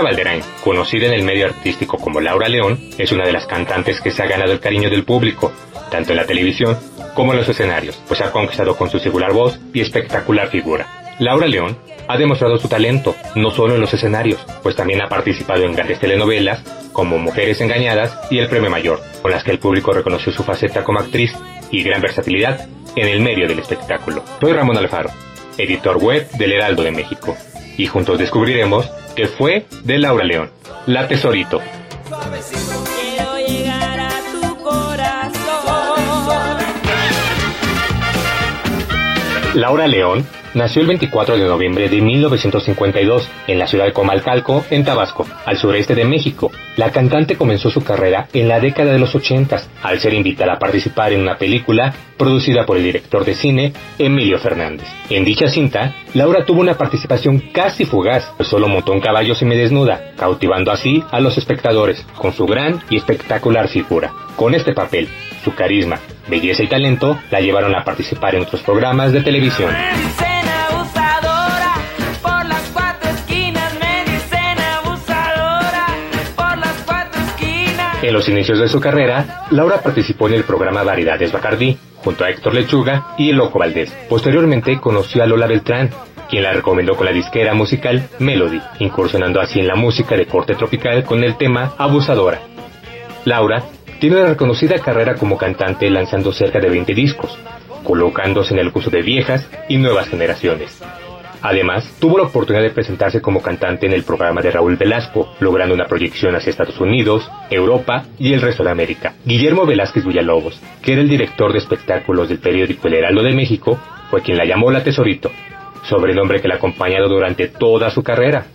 Rebeca Valderán, conocida en el medio artístico como Laura León, es una de las cantantes que se ha ganado el cariño del público, tanto en la televisión como en los escenarios, pues ha conquistado con su singular voz y espectacular figura. Laura León ha demostrado su talento, no solo en los escenarios, pues también ha participado en grandes telenovelas como Mujeres Engañadas y El Premio Mayor, con las que el público reconoció su faceta como actriz y gran versatilidad en el medio del espectáculo. Soy Ramón Alfaro, editor web del Heraldo de México, y juntos descubriremos que fue de Laura León, La Tesorito. Quiero llegar a tu corazón. Laura León nació el 24 de noviembre de 1952 en la ciudad de Comalcalco, en Tabasco, al sureste de México. La cantante comenzó su carrera en la década de los 80 al ser invitada a participar en una película producida por el director de cine Emilio Fernández. En dicha cinta, Laura tuvo una participación casi fugaz, solo montó un caballo semidesnuda, cautivando así a los espectadores con su gran y espectacular figura. Con este papel, su carisma, belleza y talento la llevaron a participar en otros programas de televisión. En los inicios de su carrera, Laura participó en el programa Variedades Bacardí, junto a Héctor Lechuga y Loco Valdés. Posteriormente conoció a Lola Beltrán, quien la recomendó con la disquera musical Melody, incursionando así en la música de corte tropical con el tema Abusadora. Laura tiene una reconocida carrera como cantante lanzando cerca de 20 discos, colocándose en el curso de viejas y nuevas generaciones. Además, tuvo la oportunidad de presentarse como cantante en el programa de Raúl Velasco, logrando una proyección hacia Estados Unidos, Europa y el resto de América. Guillermo Velázquez Villalobos, que era el director de espectáculos del periódico El Heraldo de México, fue quien la llamó La Tesorito, sobrenombre que la ha acompañado durante toda su carrera.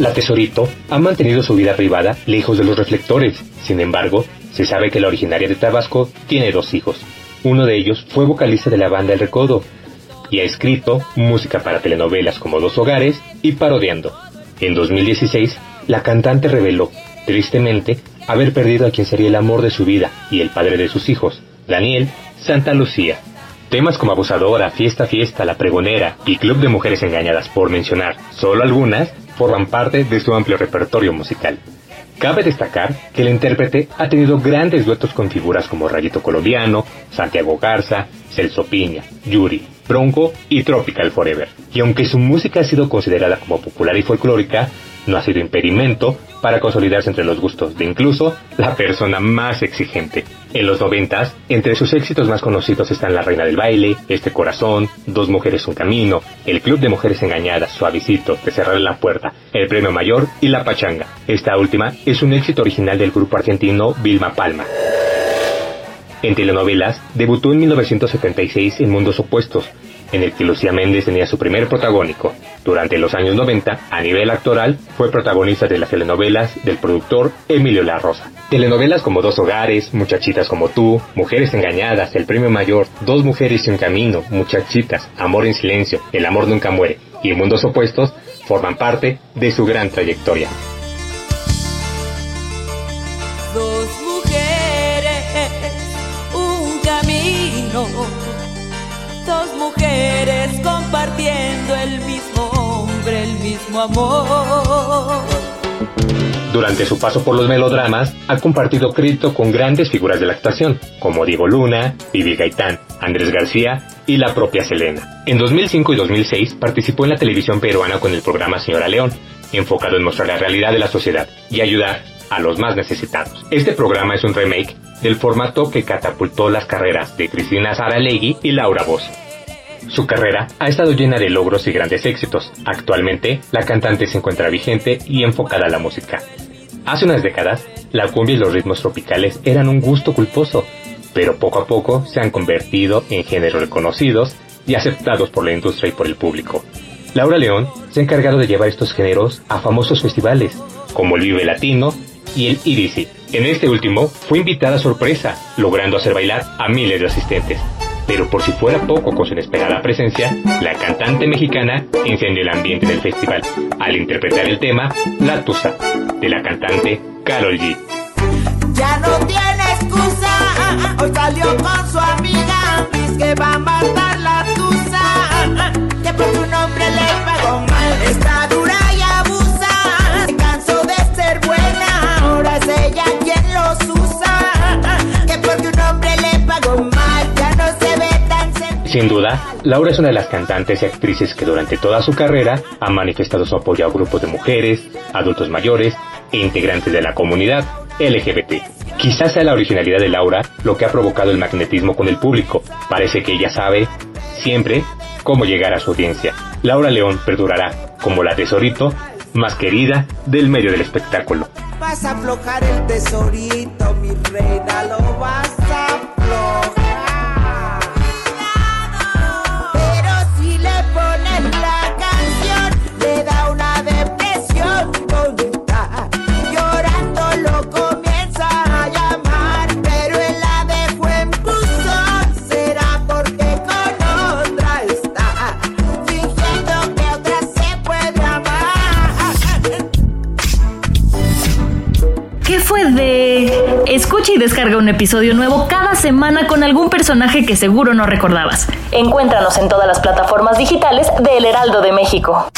La Tesorito ha mantenido su vida privada lejos de los reflectores. Sin embargo, se sabe que la originaria de Tabasco tiene dos hijos. Uno de ellos fue vocalista de la banda El Recodo y ha escrito música para telenovelas como Dos Hogares y Parodiando. En 2016, la cantante reveló, tristemente, haber perdido a quien sería el amor de su vida y el padre de sus hijos, Daniel Santa Lucía. Temas como Abusadora, Fiesta Fiesta, La Pregonera y Club de Mujeres Engañadas, por mencionar solo algunas, forman parte de su amplio repertorio musical. Cabe destacar que el intérprete ha tenido grandes duetos con figuras como Rayito Colombiano, Santiago Garza, Celso Piña, Yuri, Bronco y Tropical Forever. Y aunque su música ha sido considerada como popular y folclórica, no ha sido impedimento para consolidarse entre los gustos de incluso la persona más exigente. En los noventas, entre sus éxitos más conocidos están La Reina del Baile, Este Corazón, Dos Mujeres Un Camino, El Club de Mujeres Engañadas, Suavicito, De Cerrar la Puerta, El Premio Mayor y La Pachanga. Esta última es un éxito original del grupo argentino Vilma Palma. En telenovelas, debutó en 1976 en Mundos Opuestos, en el que Lucía Méndez tenía su primer protagónico. Durante los años 90, a nivel actoral, fue protagonista de las telenovelas del productor Emilio La Rosa. Telenovelas como Dos Hogares, Muchachitas como tú, Mujeres Engañadas, El Premio Mayor, Dos Mujeres y un Camino, Muchachitas, Amor en Silencio, El Amor Nunca Muere y Mundos Opuestos forman parte de su gran trayectoria. Dos mujeres, compartiendo el mismo hombre, el mismo amor. Durante su paso por los melodramas, ha compartido crédito con grandes figuras de la actuación, como Diego Luna, Vivi Gaitán, Andrés García y la propia Selena. En 2005 y 2006 participó en la televisión peruana con el programa Señora León, enfocado en mostrar la realidad de la sociedad y ayudar a los más necesitados. Este programa es un remake del formato que catapultó las carreras de Cristina Saralegui y Laura Voz. Su carrera ha estado llena de logros y grandes éxitos. Actualmente, la cantante se encuentra vigente y enfocada a la música. Hace unas décadas, la cumbia y los ritmos tropicales eran un gusto culposo, pero poco a poco se han convertido en géneros reconocidos y aceptados por la industria y por el público. Laura León se ha encargado de llevar estos géneros a famosos festivales, como el Vive Latino y el IDC. En este último, fue invitada sorpresa, logrando hacer bailar a miles de asistentes. Pero por si fuera poco con su inesperada presencia, la cantante mexicana encendió el ambiente del festival al interpretar el tema La Tusa de la cantante Carol G. Ya Sin duda, Laura es una de las cantantes y actrices que durante toda su carrera ha manifestado su apoyo a grupos de mujeres, adultos mayores e integrantes de la comunidad LGBT. Quizás sea la originalidad de Laura lo que ha provocado el magnetismo con el público. Parece que ella sabe, siempre, cómo llegar a su audiencia. Laura León perdurará como la tesorito más querida del medio del espectáculo. Vas a aflojar el tesorito, mi reina, lo Y descarga un episodio nuevo cada semana con algún personaje que seguro no recordabas. Encuéntranos en todas las plataformas digitales de El Heraldo de México.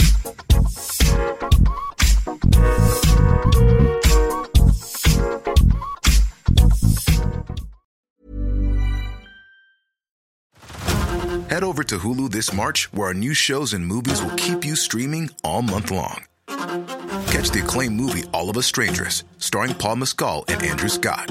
Head over to Hulu this March, where our new shows and movies will keep you streaming all month long. Catch the acclaimed movie All of Us Strangers, starring Paul Mescal and Andrew Scott.